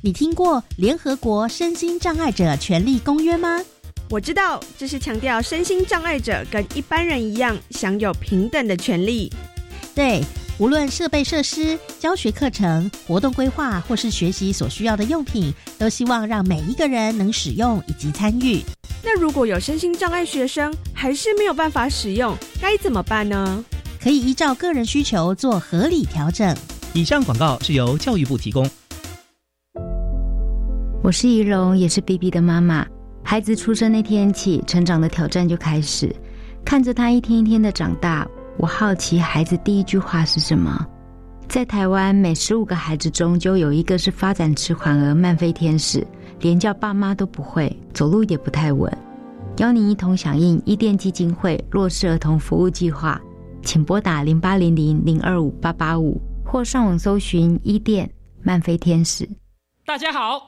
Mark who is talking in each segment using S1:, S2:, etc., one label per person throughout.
S1: 你听过联合国身心障碍者权利公约吗？
S2: 我知道，这是强调身心障碍者跟一般人一样享有平等的权利。
S1: 对，无论设备设施、教学课程、活动规划，或是学习所需要的用品，都希望让每一个人能使用以及参与。
S2: 那如果有身心障碍学生还是没有办法使用，该怎么办呢？
S1: 可以依照个人需求做合理调整。
S3: 以上广告是由教育部提供。
S4: 我是怡蓉，也是 B B 的妈妈。孩子出生那天起，成长的挑战就开始。看着他一天一天的长大，我好奇孩子第一句话是什么。在台湾，每十五个孩子中就有一个是发展迟缓而慢飞天使，连叫爸妈都不会，走路也不太稳。邀您一同响应伊甸基金会弱势儿童服务计划，请拨打零八零零零二五八八五，或上网搜寻伊甸慢飞天使。
S5: 大家好。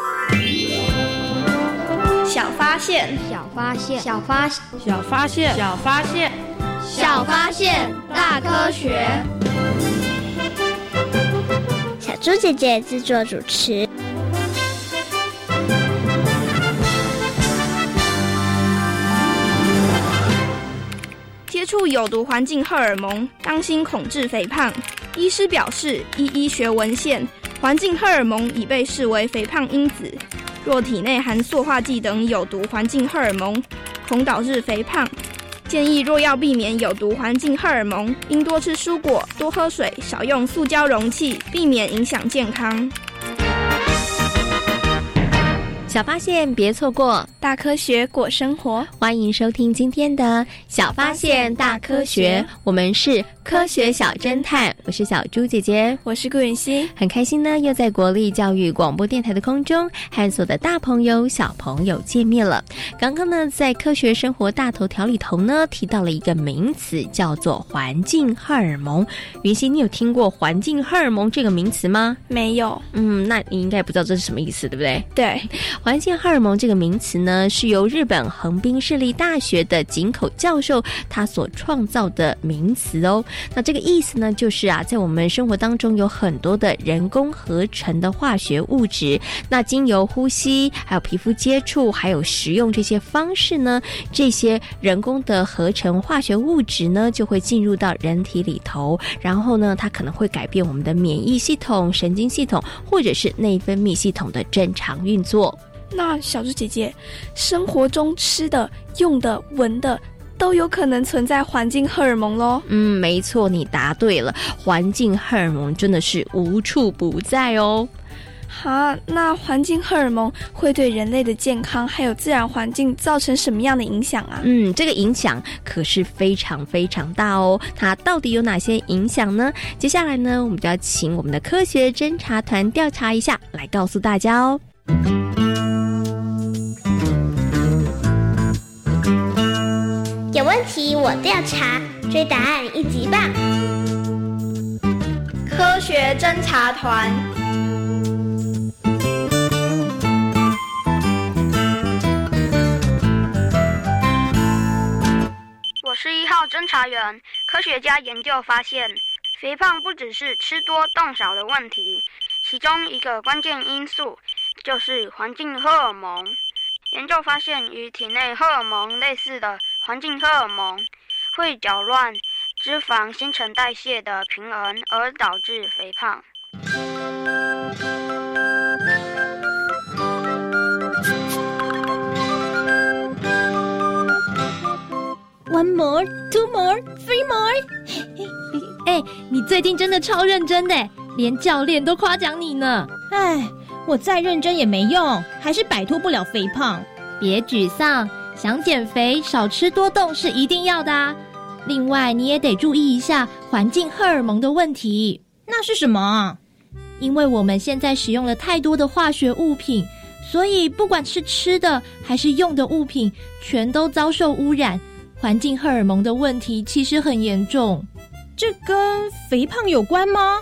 S6: 小发现，
S7: 小发现，
S6: 小发，
S2: 小发现，
S6: 小发现，
S8: 小发现，大科学。
S9: 小猪姐姐制作主持。
S2: 接触有毒环境荷尔蒙，当心恐致肥胖。医师表示，依医学文献，环境荷尔蒙已被视为肥胖因子。若体内含塑化剂等有毒环境荷尔蒙，恐导致肥胖。建议若要避免有毒环境荷尔蒙，应多吃蔬果、多喝水、少用塑胶容器，避免影响健康。
S10: 小发现，别错过
S2: 大科学过生活。
S10: 欢迎收听今天的《小发现大科学》，我们是科学小侦探，我是小猪姐姐，
S2: 我是顾允熙，
S10: 很开心呢，又在国立教育广播电台的空中和所有的大朋友、小朋友见面了。刚刚呢，在科学生活大头条里头呢，提到了一个名词，叫做环境荷尔蒙。云熙，你有听过环境荷尔蒙这个名词吗？
S2: 没有。
S10: 嗯，那你应该不知道这是什么意思，对不对？
S2: 对。
S10: 环境荷尔蒙这个名词呢，是由日本横滨市立大学的井口教授他所创造的名词哦。那这个意思呢，就是啊，在我们生活当中有很多的人工合成的化学物质，那经由呼吸、还有皮肤接触、还有食用这些方式呢，这些人工的合成化学物质呢，就会进入到人体里头，然后呢，它可能会改变我们的免疫系统、神经系统或者是内分泌系统的正常运作。
S2: 那小猪姐姐，生活中吃的、用的、闻的，都有可能存在环境荷尔蒙喽？
S10: 嗯，没错，你答对了，环境荷尔蒙真的是无处不在哦。
S2: 好，那环境荷尔蒙会对人类的健康还有自然环境造成什么样的影响啊？
S10: 嗯，这个影响可是非常非常大哦。它到底有哪些影响呢？接下来呢，我们就要请我们的科学侦查团调查一下，来告诉大家哦。
S9: 问题我调查追答案一级棒。
S6: 科学侦查团。
S7: 我是一号侦查员科学家研究发现肥胖不只是吃多动少的问题其中一个关键因素就是环境荷尔蒙。研究发现与体内荷尔蒙类似的环境荷尔蒙会搅乱脂肪新陈代谢的平衡，而导致肥胖。
S11: One more, two more, three more。
S6: 哎，你最近真的超认真的，连教练都夸奖你呢。
S11: 哎，我再认真也没用，还是摆脱不了肥胖。
S6: 别沮丧，想减肥少吃多动是一定要的啊。另外，你也得注意一下环境荷尔蒙的问题。
S11: 那是什么？
S6: 因为我们现在使用了太多的化学物品，所以不管是吃的还是用的物品，全都遭受污染。环境荷尔蒙的问题其实很严重，
S11: 这跟肥胖有关吗？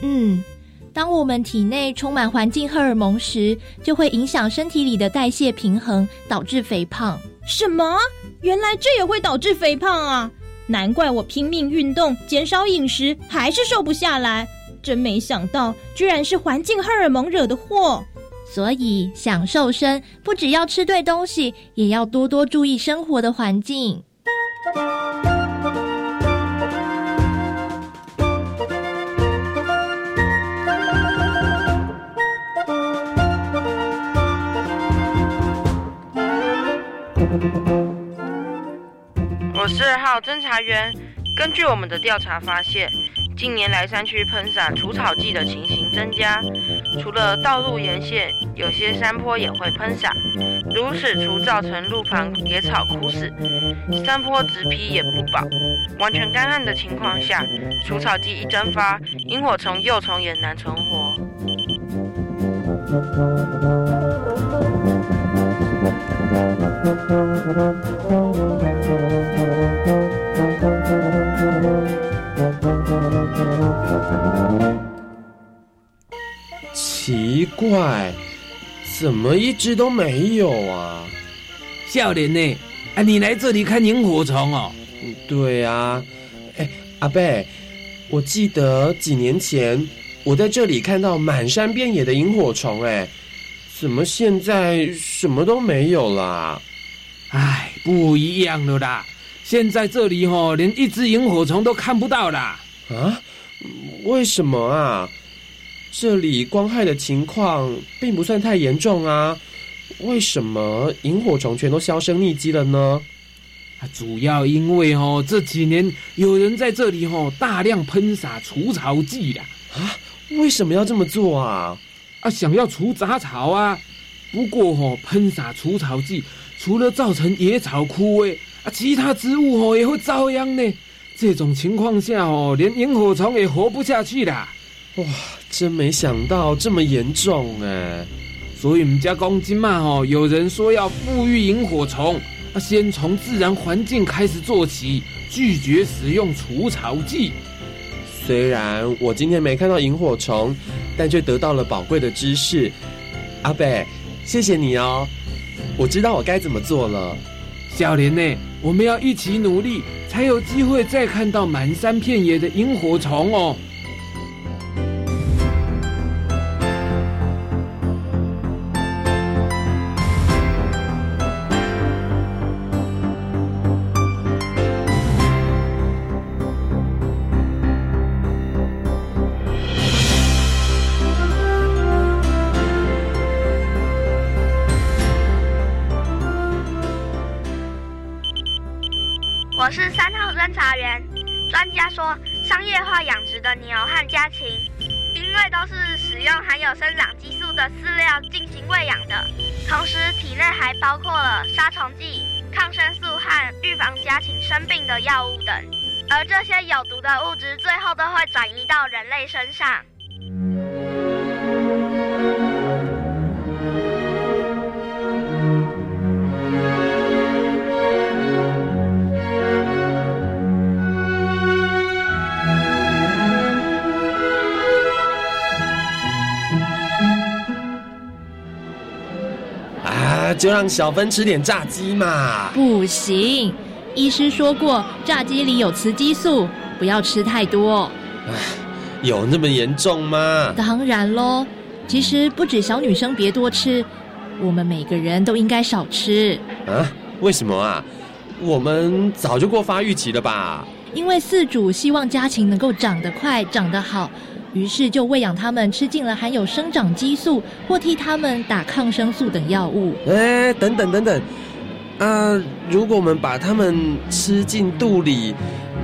S6: 嗯，当我们体内充满环境荷尔蒙时，就会影响身体里的代谢平衡，导致肥胖。
S11: 什么？原来这也会导致肥胖啊！难怪我拼命运动，减少饮食，还是瘦不下来。真没想到，居然是环境荷尔蒙惹的祸。
S6: 所以想瘦身，不只要吃对东西，也要多多注意生活的环境。
S12: 侦查员，根据我们的调查发现。近年来，山区喷洒除草剂的情形增加。除了道路沿线，有些山坡也会喷洒。如此除造成路旁野草枯死，山坡植皮也不保。完全干旱的情况下，除草剂一蒸发，萤火虫幼虫也难存活。
S13: 奇怪，怎么一只都没有啊？
S14: 笑脸呢？啊，你来这里看萤火虫哦？
S13: 对啊。哎，阿贝，我记得几年前我在这里看到满山遍野的萤火虫，哎，怎么现在什么都没有啦？
S14: 哎，不一样了啦！现在这里哦，连一只萤火虫都看不到啦。
S13: 啊？为什么啊？这里光害的情况并不算太严重啊，为什么萤火虫全都销声匿迹了呢？
S14: 啊，主要因为哦这几年有人在这里哦大量喷洒除草剂啦。
S13: 啊，为什么要这么做啊？
S14: 啊，想要除杂草啊。不过哦，喷洒除草剂除了造成野草枯萎啊，其他植物哦也会遭殃呢。这种情况下哦，连萤火虫也活不下去啦。
S13: 哇，真没想到这么严重哎！
S14: 所以我们家公鸡嘛，哦，有人说要富裕萤火虫，啊，先从自然环境开始做起，拒绝使用除草剂。
S13: 虽然我今天没看到萤火虫，但却得到了宝贵的知识。阿北，谢谢你哦，我知道我该怎么做了。
S14: 小莲呢，我们要一起努力，才有机会再看到满山遍野的萤火虫哦。
S7: 我是三号侦查员。专家说，商业化养殖的牛和家禽，因为都是使用含有生长激素的饲料进行喂养的，同时体内还包括了杀虫剂、抗生素和预防家禽生病的药物等，而这些有毒的物质最后都会转移到人类身上。
S13: 就让小芬吃点炸鸡嘛！
S6: 不行，医师说过，炸鸡里有雌激素，不要吃太多。
S13: 唉，有那么严重吗？
S6: 当然喽，其实不止小女生别多吃，我们每个人都应该少吃。
S13: 啊？为什么啊？我们早就过发育期了吧？
S6: 因为饲主希望家禽能够长得快、长得好，于是就喂养它们吃进了含有生长激素或替它们打抗生素等药物。
S13: 哎，等等等等，啊，如果我们把它们吃进肚里，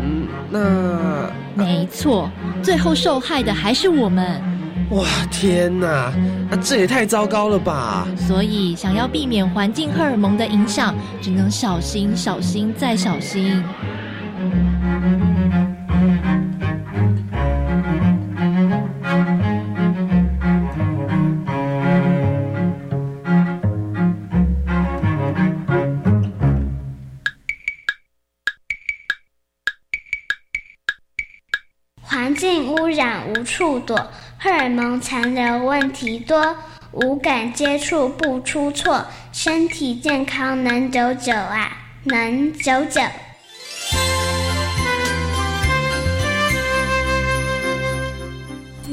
S13: 嗯，那
S6: 没错，最后受害的还是我们。
S13: 哇，天哪，啊，这也太糟糕了吧！
S6: 所以，想要避免环境荷尔蒙的影响，只能小心、小心再小心。
S9: 处躲，荷尔蒙残留问题多，无感接触不出错，身体健康能久久啊，能久久。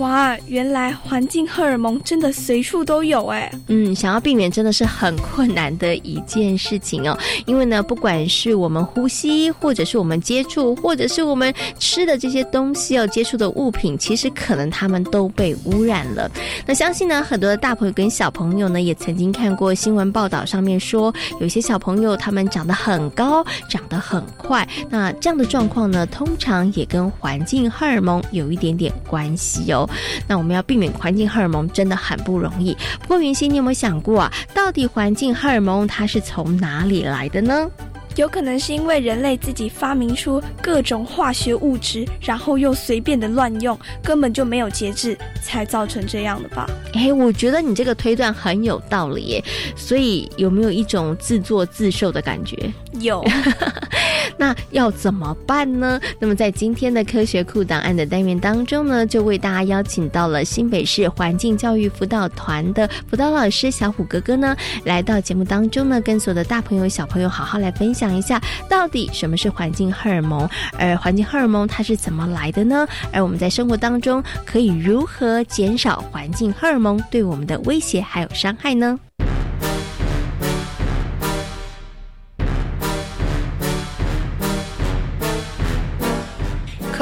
S2: 哇，原来环境荷尔蒙真的随处都有哎。
S10: 嗯，想要避免真的是很困难的一件事情哦。因为呢，不管是我们呼吸，或者是我们接触，或者是我们吃的这些东西要接触的物品，其实可能它们都被污染了。那相信呢，很多的大朋友跟小朋友呢，也曾经看过新闻报道，上面说有些小朋友他们长得很高，长得很快。那这样的状况呢，通常也跟环境荷尔蒙有一点点关系哦。那我们要避免环境荷尔蒙真的很不容易。不过云溪，你有没有想过啊，到底环境荷尔蒙它是从哪里来的呢？
S2: 有可能是因为人类自己发明出各种化学物质，然后又随便的乱用，根本就没有节制，才造成这样的吧？
S10: 哎，我觉得你这个推断很有道理耶。所以有没有一种自作自受的感觉？
S2: 有。
S10: 那要怎么办呢？那么在今天的科学库档案的单元当中呢，就为大家邀请到了新北市环境教育辅导团的辅导老师小虎哥哥呢，来到节目当中呢，跟所有的大朋友小朋友好好来分享一下，到底什么是环境荷尔蒙，而环境荷尔蒙它是怎么来的呢？而我们在生活当中可以如何减少环境荷尔蒙对我们的威胁还有伤害呢？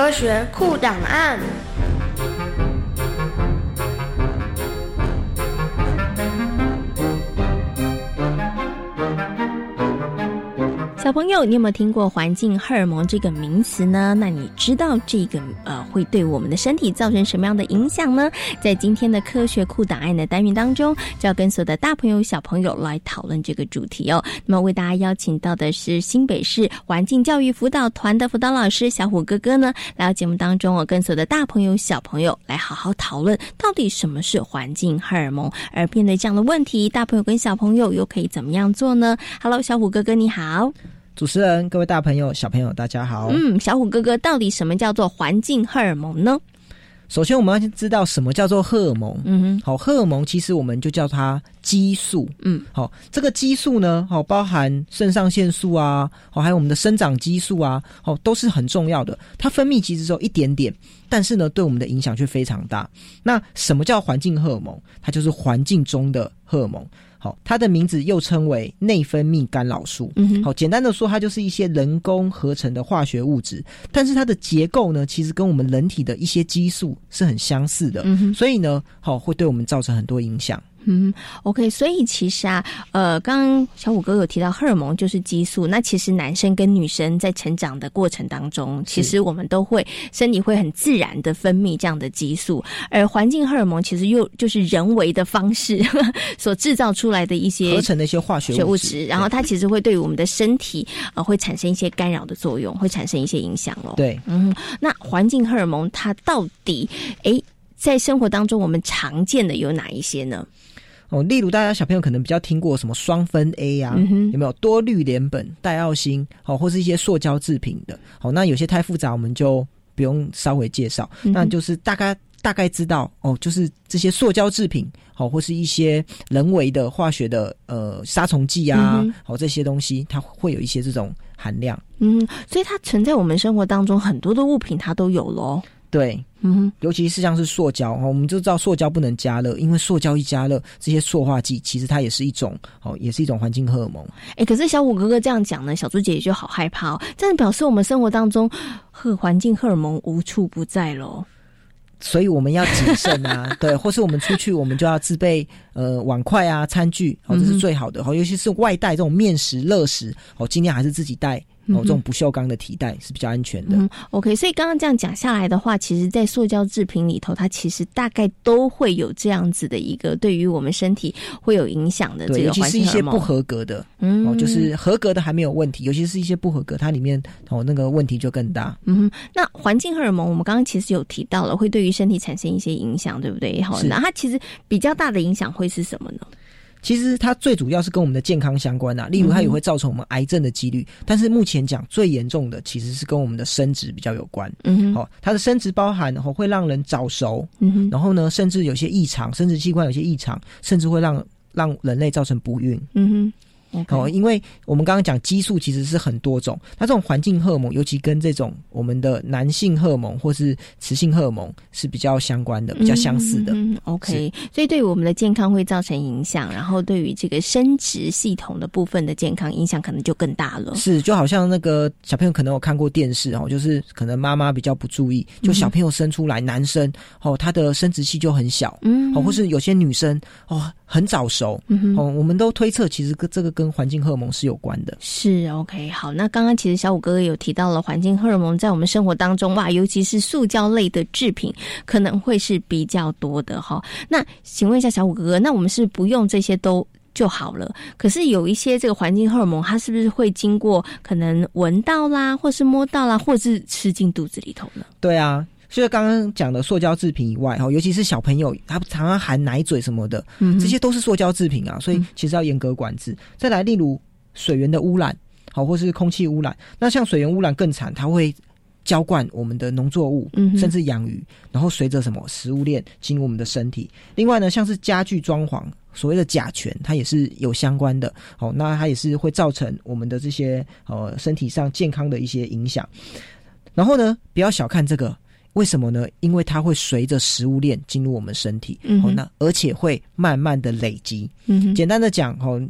S15: 科学酷档案。
S10: 小朋友，你有没有听过环境荷尔蒙这个名词呢？那你知道这个呃会对我们的身体造成什么样的影响呢？在今天的科学库档案的单元当中，就要跟所有的大朋友小朋友来讨论这个主题哦。那么为大家邀请到的是新北市环境教育辅导团的辅导老师小虎哥哥呢，来到节目当中哦，跟所有的大朋友小朋友来好好讨论到底什么是环境荷尔蒙。而面对这样的问题，大朋友跟小朋友又可以怎么样做呢？Hello，小虎哥哥你好。
S16: 主持人，各位大朋友、小朋友，大家好。
S10: 嗯，小虎哥哥，到底什么叫做环境荷尔蒙呢？
S16: 首先，我们要知道什么叫做荷尔蒙。
S10: 嗯哼，
S16: 好，荷尔蒙其实我们就叫它激素。
S10: 嗯，
S16: 好，这个激素呢，好，包含肾上腺素啊，好，还有我们的生长激素啊，好，都是很重要的。它分泌其实只有一点点，但是呢，对我们的影响却非常大。那什么叫环境荷尔蒙？它就是环境中的荷尔蒙。好，它的名字又称为内分泌干扰素。
S10: 嗯
S16: 好，简单的说，它就是一些人工合成的化学物质，但是它的结构呢，其实跟我们人体的一些激素是很相似的。
S10: 嗯
S16: 所以呢，好会对我们造成很多影响。
S10: 嗯，OK，所以其实啊，呃，刚刚小五哥有提到荷尔蒙就是激素，那其实男生跟女生在成长的过程当中，其实我们都会身体会很自然的分泌这样的激素，而环境荷尔蒙其实又就是人为的方式 所制造出来的一些
S16: 合成的一些化学
S10: 物质，然后它其实会对于我们的身体呃会产生一些干扰的作用，会产生一些影响哦。
S16: 对，
S10: 嗯，那环境荷尔蒙它到底诶在生活当中我们常见的有哪一些呢？
S16: 哦，例如大家小朋友可能比较听过什么双酚 A 啊，
S10: 嗯
S16: 有没有多氯联苯、代奥辛，好，或是一些塑胶制品的，好，那有些太复杂，我们就不用稍微介绍，
S10: 嗯
S16: 那就是大概大概知道哦，就是这些塑胶制品，好、或是一些人为的化学的呃杀虫剂啊，
S10: 嗯
S16: 好、这些东西，它会有一些这种含量。
S10: 嗯，所以它存在我们生活当中很多的物品，它都有喽。
S16: 对，
S10: 嗯，
S16: 尤其是像是塑胶哦，我们就知道塑胶不能加热，因为塑胶一加热，这些塑化剂其实它也是一种哦，也是一种环境荷尔蒙。
S10: 哎，可是小虎哥哥这样讲呢，小猪姐姐就好害怕哦，这样表示我们生活当中荷环境荷尔蒙无处不在喽。
S16: 所以我们要谨慎啊，对，或是我们出去，我们就要自备呃碗筷啊、餐具，哦，这是最好的。哦，尤其是外带这种面食、热食，哦，尽量还是自己带。哦，这种不锈钢的提袋是比较安全的。
S10: 嗯，OK，所以刚刚这样讲下来的话，其实，在塑胶制品里头，它其实大概都会有这样子的一个对于我们身体会有影响的这
S16: 对，
S10: 个
S16: 尤其是一些不合格的，
S10: 嗯
S16: 哦，就是合格的还没有问题，尤其是一些不合格，它里面哦那个问题就更大。
S10: 嗯哼，那环境荷尔蒙，我们刚刚其实有提到了，会对于身体产生一些影响，对不对？好，那它其实比较大的影响会是什么呢？
S16: 其实它最主要是跟我们的健康相关啊，例如它也
S10: 嗯
S16: 会造成我们癌症的几率。但是目前讲最严重的其实是跟我们的生殖比较有关。
S10: 嗯哼
S16: 好、它的生殖包含哦会让人早熟，
S10: 嗯哼
S16: 然后呢甚至有些异常，生殖器官有些异常，甚至会让让人类造成不孕。
S10: 嗯哼。
S16: 哦，因为我们刚刚讲激素其实是很多种，那这种环境荷尔蒙，尤其跟这种我们的男性荷尔蒙或是雌性荷尔蒙是比较相关的，比较相似的。
S10: 嗯、OK，所以对于我们的健康会造成影响，然后对于这个生殖系统的部分的健康影响可能就更大了。
S16: 是，就好像那个小朋友可能有看过电视哦，就是可能妈妈比较不注意，就小朋友生出来，男生哦，他的生殖器就很小，
S10: 嗯，
S16: 哦，或是有些女生哦很早熟，
S10: 嗯
S16: 哦，我们都推测其实跟这个跟环境荷尔蒙是有关的。
S10: 是 OK，好，那刚刚其实小五哥哥有提到了环境荷尔蒙在我们生活当中哇，尤其是塑胶类的制品可能会是比较多的哈。那请问一下小五哥哥，那我们是不用这些都？就好了。可是有一些这个环境荷尔蒙，它是不是会经过可能闻到啦，或是摸到啦，或是吃进肚子里头呢？
S16: 对啊，所以刚刚讲的塑胶制品以外，哈，尤其是小朋友，他常常含奶嘴什么的，
S10: 嗯
S16: 这些都是塑胶制品啊，所以其实要严格管制。再来，例如水源的污染，好，或是空气污染，那像水源污染更惨，它会。浇灌我们的农作物，甚至养鱼，然后随着什么食物链进入我们的身体。另外呢，像是家具装潢，所谓的甲醛，它也是有相关的。哦，那它也是会造成我们的这些呃身体上健康的一些影响。然后呢，不要小看这个，为什么呢？因为它会随着食物链进入我们身体，
S10: 嗯哼
S16: 哦，那而且会慢慢的累积。
S10: 嗯哼
S16: 简单的讲，哦。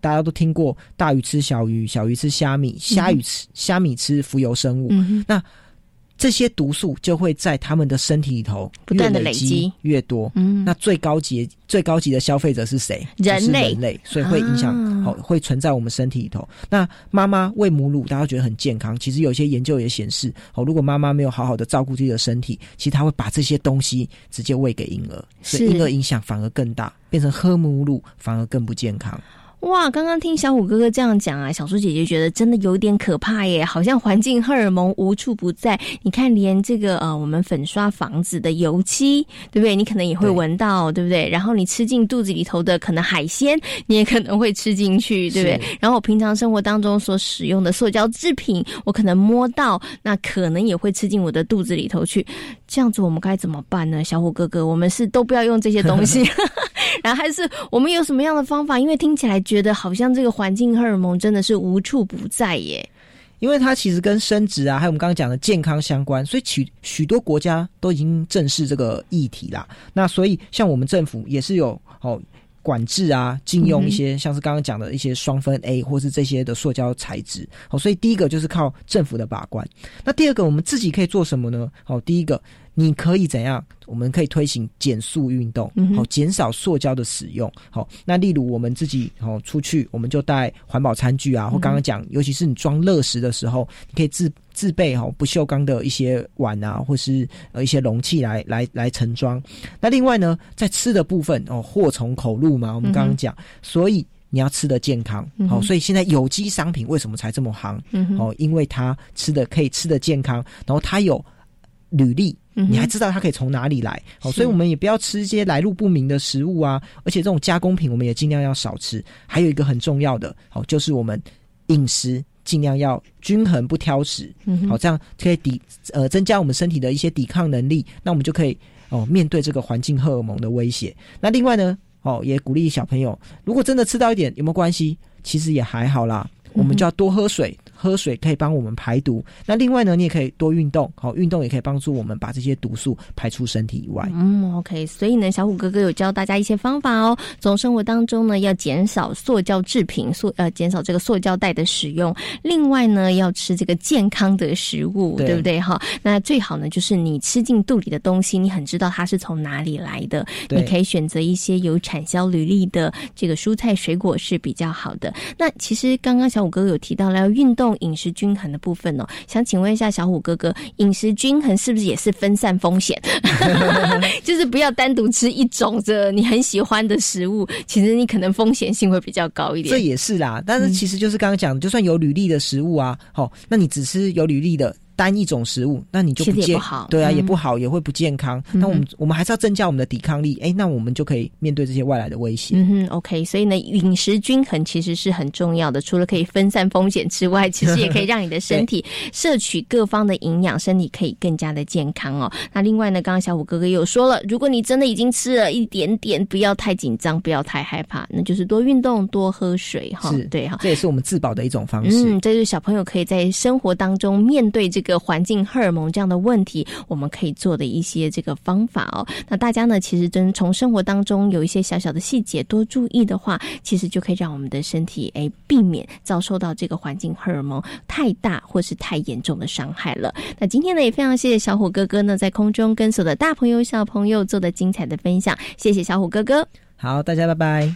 S16: 大家都听过大鱼吃小鱼，小鱼吃虾米，虾鱼吃虾米吃浮游生物。
S10: 嗯
S16: 那这些毒素就会在他们的身体里头
S10: 不断
S16: 的累
S10: 累积
S16: 越多。
S10: 嗯
S16: 那最高级最高级的消费者是谁？就是
S10: 人类
S16: 人类，所以会影响
S10: 啊
S16: 好、会存在我们身体里头。那妈妈喂母乳，大家觉得很健康，其实有些研究也显示，哦，如果妈妈没有好好的照顾自己的身体，其实她会把这些东西直接喂给婴儿，所以
S10: 是
S16: 婴儿影响反而更大，变成喝母乳反而更不健康。
S10: 哇，刚刚听小虎哥哥这样讲啊，小猪姐姐觉得真的有点可怕耶，好像环境荷尔蒙无处不在。你看，连这个呃，我们粉刷房子的油漆，对不对？你可能也会闻到，对不对？然后你吃进肚子里头的可能海鲜，你也可能会吃进去，对不对？然后我平常生活当中所使用的塑胶制品，我可能摸到，那可能也会吃进我的肚子里头去。这样子我们该怎么办呢？小虎哥哥，我们是都不要用这些东西，然后还是我们有什么样的方法？因为听起来觉得好像这个环境荷尔蒙真的是无处不在耶。
S16: 因为它其实跟生殖啊，还有我们刚刚讲的健康相关，所以许许多国家都已经正视这个议题啦。那所以像我们政府也是有哦管制啊，禁用一些像是刚刚讲的一些双酚 A 或是这些的塑胶材质。哦，所以第一个就是靠政府的把关。那第二个我们自己可以做什么呢？哦，第一个你可以怎样？我们可以推行减速运动，好、减少塑胶的使用。好、那例如我们自己哦出去，我们就带环保餐具啊，或刚刚讲，尤其是你装热食的时候，你可以自自备哈、哦、不锈钢的一些碗啊，或是呃一些容器来来来盛装。那另外呢，在吃的部分哦，祸从口入嘛，我们刚刚讲，所以。你要吃的健康，好、所以现在有机商品为什么才这么行？哦，因为它吃的可以吃的健康，然后它有履历，你还知道它可以从哪里来，哦，所以我们也不要吃一些来路不明的食物啊，而且这种加工品我们也尽量要少吃。还有一个很重要的，哦，就是我们饮食尽量要均衡不挑食，
S10: 嗯哼
S16: 好、这样可以抵呃增加我们身体的一些抵抗能力，那我们就可以哦面对这个环境荷尔蒙的威胁。那另外呢，哦也鼓励小朋友，如果真的吃到一点有没有关系？其实也还好啦，我们就要多喝水。喝水可以帮我们排毒，那另外呢，你也可以多运动，好，运动也可以帮助我们把这些毒素排出身体以外。
S10: 嗯，OK，所以呢，小虎哥哥有教大家一些方法哦，从生活当中呢要减少塑胶制品，塑呃减少这个塑胶袋的使用，另外呢要吃这个健康的食物，对不对哈？那最好呢就是你吃进肚里的东西，你很知道它是从哪里来的，你可以选择一些有产销履历的这个蔬菜水果是比较好的。那其实刚刚小虎哥哥有提到了要运动。饮食均衡的部分哦，想请问一下小虎哥哥，饮食均衡是不是也是分散风险？就是不要单独吃一种这你很喜欢的食物，其实你可能风险性会比较高一点。
S16: 这也是啦，但是其实就是刚刚讲，就算有履历的食物啊，好，那你只吃有履历的。单一种食物，那你就不健
S10: 好，
S16: 对啊，也不好，也会不健康。那我们我们还是要增加我们的抵抗力，哎，那我们就可以面对这些外来的威胁。
S10: 嗯哼，OK，所以呢，饮食均衡其实是很重要的，除了可以分散风险之外，其实也可以让你的身体 摄取各方的营养，身体可以更加的健康哦。那另外呢，刚刚小虎哥哥有说了，如果你真的已经吃了一点点，不要太紧张，不要太害怕，那就是多运动，多喝水哈。
S16: 是，
S10: 对哈，
S16: 这也是我们自保的一种方式。
S10: 嗯，这是小朋友可以在生活当中面对这个环境荷尔。蒙这样的问题，我们可以做的一些这个方法哦。那大家呢，其实真从生活当中有一些小小的细节多注意的话，其实就可以让我们的身体哎避免遭受到这个环境荷尔蒙太大或是太严重的伤害了。那今天呢，也非常谢谢小虎哥哥呢，在空中跟所有的大朋友小朋友做的精彩的分享，谢谢小虎哥哥。
S16: 好，大家拜拜。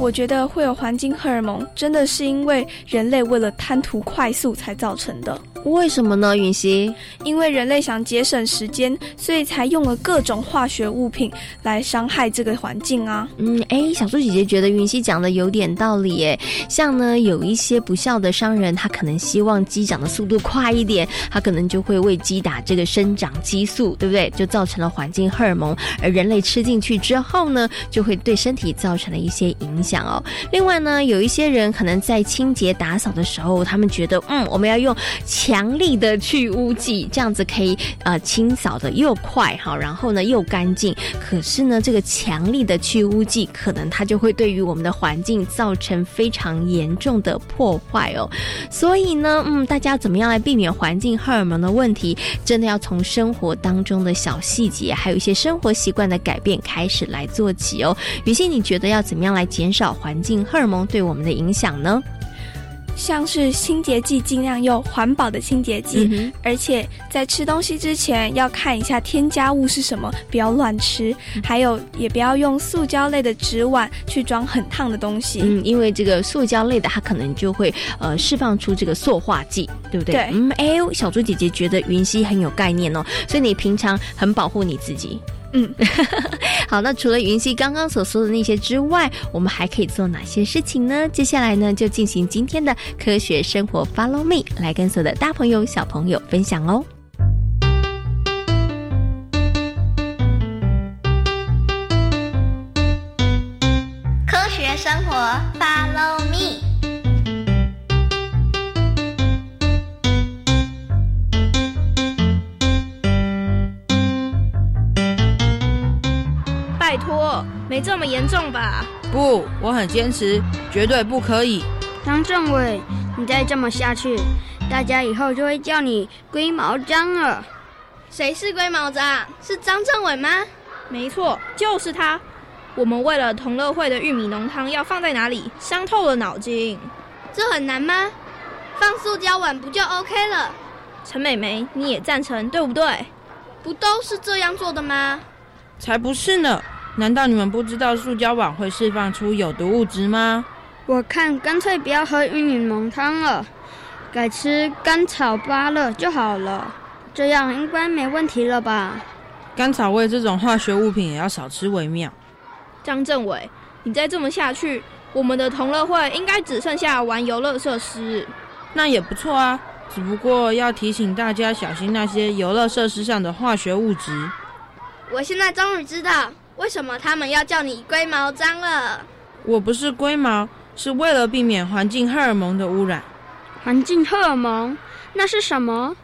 S2: 我觉得会有环境荷尔蒙，真的是因为人类为了贪图快速才造成的。
S10: 为什么呢，允熙？
S2: 因为人类想节省时间，所以才用了各种化学物品来伤害这个环境啊。
S10: 嗯，哎，小猪姐姐觉得允熙讲的有点道理耶。像呢，有一些不孝的商人，他可能希望鸡长的速度快一点，他可能就会为鸡打这个生长激素，对不对？就造成了环境荷尔蒙，而人类吃进去之后呢，就会对身体造成了一些影响讲哦。另外呢，有一些人可能在清洁打扫的时候，他们觉得，嗯，我们要用。强力的去污剂，这样子可以呃清扫的又快哈，然后呢又干净。可是呢，这个强力的去污剂可能它就会对于我们的环境造成非常严重的破坏哦。所以呢，嗯，大家怎么样来避免环境荷尔蒙的问题？真的要从生活当中的小细节，还有一些生活习惯的改变开始来做起哦。于心，你觉得要怎么样来减少环境荷尔蒙对我们的影响呢？
S2: 像是清洁剂，尽量用环保的清洁剂，而且在吃东西之前要看一下添加物是什么，不要乱吃。还有，也不要用塑胶类的纸碗去装很烫的东西。
S10: 嗯，因为这个塑胶类的，它可能就会呃释放出这个塑化剂，对不对？
S2: 对。
S10: 嗯，哎，小猪姐姐觉得云溪很有概念哦，所以你平常很保护你自己。
S2: 嗯，
S10: 好，那除了云溪刚刚所说的那些之外，我们还可以做哪些事情呢？接下来呢，就进行今天的科学生活，Follow me，来跟所有的大朋友、小朋友分享哦。
S2: 没这么严重吧？
S15: 不，我很坚持，绝对不可以。
S17: 张政委，你再这么下去，大家以后就会叫你龟毛张了。
S8: 谁是龟毛张？是张政委吗？
S2: 没错，就是他。我们为了同乐会的玉米浓汤要放在哪里，伤透了脑筋。
S8: 这很难吗？放塑胶碗不就 OK 了？
S2: 陈美眉，你也赞成对不对？
S8: 不都是这样做的吗？
S15: 才不是呢。难道你们不知道塑胶碗会释放出有毒物质吗？
S17: 我看干脆不要喝玉米浓汤了，改吃甘草芭乐就好了。这样应该没问题了吧？
S15: 甘草味这种化学物品也要少吃为妙。
S2: 张政委，你再这么下去，我们的同乐会应该只剩下玩游乐设施。
S15: 那也不错啊，只不过要提醒大家小心那些游乐设施上的化学物质。
S8: 我现在终于知道。为什么他们要叫你龟毛脏了？
S15: 我不是龟毛，是为了避免环境荷尔蒙的污染。
S17: 环境荷尔蒙，那是什么？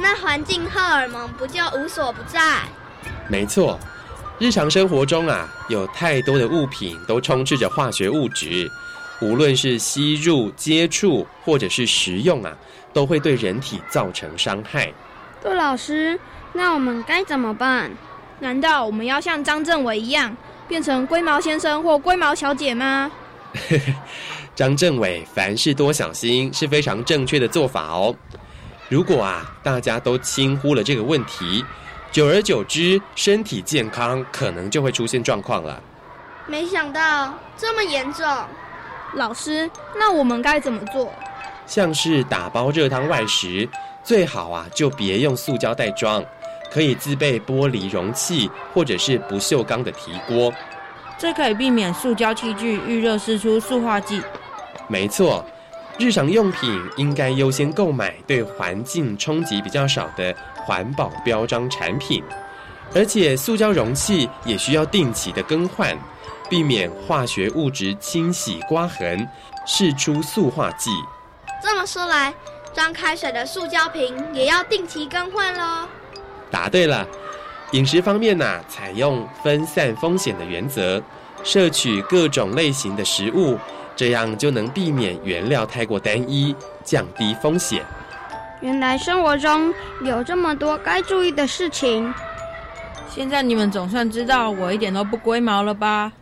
S7: 那环境荷尔蒙不就无所不在？
S13: 没错，日常生活中啊，有太多的物品都充斥着化学物质，无论是吸入、接触或者是食用啊，都会对人体造成伤害。
S17: 杜老师，那我们该怎么办？
S2: 难道我们要像张政委一样，变成龟毛先生或龟毛小姐吗？
S13: 张政委凡事多小心是非常正确的做法哦。如果啊，大家都轻忽了这个问题，久而久之，身体健康可能就会出现状况了。
S7: 没想到这么严重，
S2: 老师，那我们该怎么做？
S13: 像是打包热汤外食，最好啊就别用塑胶袋装，可以自备玻璃容器或者是不锈钢的提锅。
S15: 这可以避免塑胶器具遇热释出塑化剂。
S13: 没错。日常用品应该优先购买对环境冲击比较少的环保标章产品，而且塑胶容器也需要定期的更换，避免化学物质清洗刮痕，释出塑化剂。
S7: 这么说来，装开水的塑胶瓶也要定期更换喽。
S13: 答对了。饮食方面呢，采用分散风险的原则，摄取各种类型的食物。这样就能避免原料太过单一，降低风险。
S17: 原来生活中有这么多该注意的事情。
S15: 现在你们总算知道我一点都不龟毛了吧？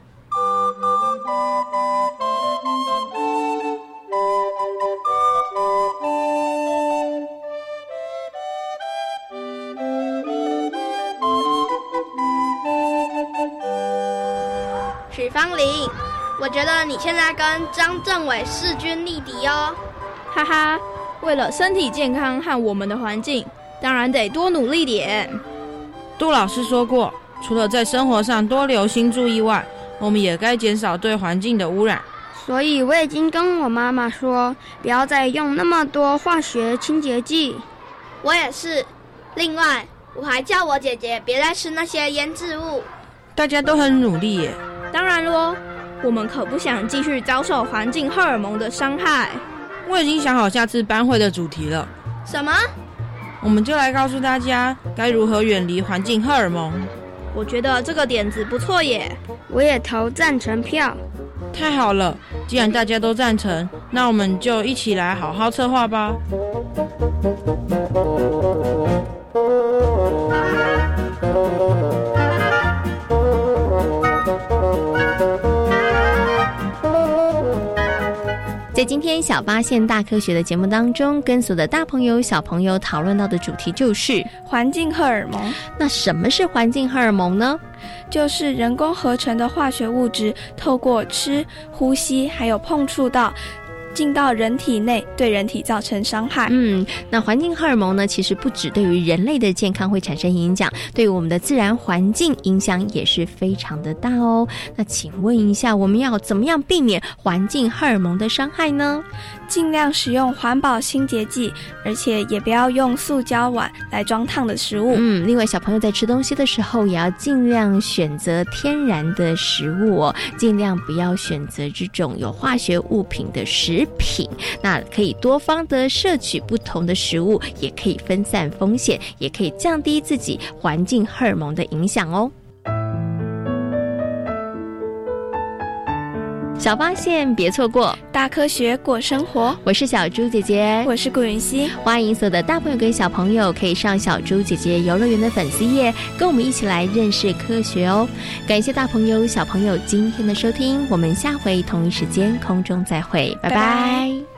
S7: 许芳玲。我觉得你现在跟张政委势均力敌哦，
S2: 哈哈！为了身体健康和我们的环境，当然得多努力点。
S15: 杜老师说过，除了在生活上多留心注意外，我们也该减少对环境的污染。
S17: 所以我已经跟我妈妈说，不要再用那么多化学清洁剂。
S7: 我也是。另外，我还叫我姐姐别再吃那些腌制物。
S15: 大家都很努力耶。
S2: 当然喽。我们可不想继续遭受环境荷尔蒙的伤害。
S15: 我已经想好下次班会的主题了。
S7: 什么？
S15: 我们就来告诉大家该如何远离环境荷尔蒙。
S2: 我觉得这个点子不错耶！
S17: 我也投赞成票。
S15: 太好了，既然大家都赞成，那我们就一起来好好策划吧。
S10: 在今天小发现大科学的节目当中，跟所有的大朋友、小朋友讨论到的主题就是
S2: 环境荷尔蒙。
S10: 那什么是环境荷尔蒙呢？
S2: 就是人工合成的化学物质，透过吃、呼吸，还有碰触到。进到人体内，对人体造成伤害。
S10: 嗯，那环境荷尔蒙呢？其实不止对于人类的健康会产生影响，对于我们的自然环境影响也是非常的大哦。那请问一下，我们要怎么样避免环境荷尔蒙的伤害呢？
S2: 尽量使用环保清洁剂，而且也不要用塑胶碗来装烫的食物。
S10: 嗯，另外小朋友在吃东西的时候，也要尽量选择天然的食物哦，尽量不要选择这种有化学物品的食品。那可以多方的摄取不同的食物，也可以分散风险，也可以降低自己环境荷尔蒙的影响哦。小发现，别错过
S2: 大科学过生活。
S10: 我是小猪姐姐，
S2: 我是顾云熙。
S10: 欢迎所有的大朋友跟小朋友可以上小猪姐姐游乐园的粉丝页，跟我们一起来认识科学哦。感谢大朋友小朋友今天的收听，我们下回同一时间空中再会，拜拜。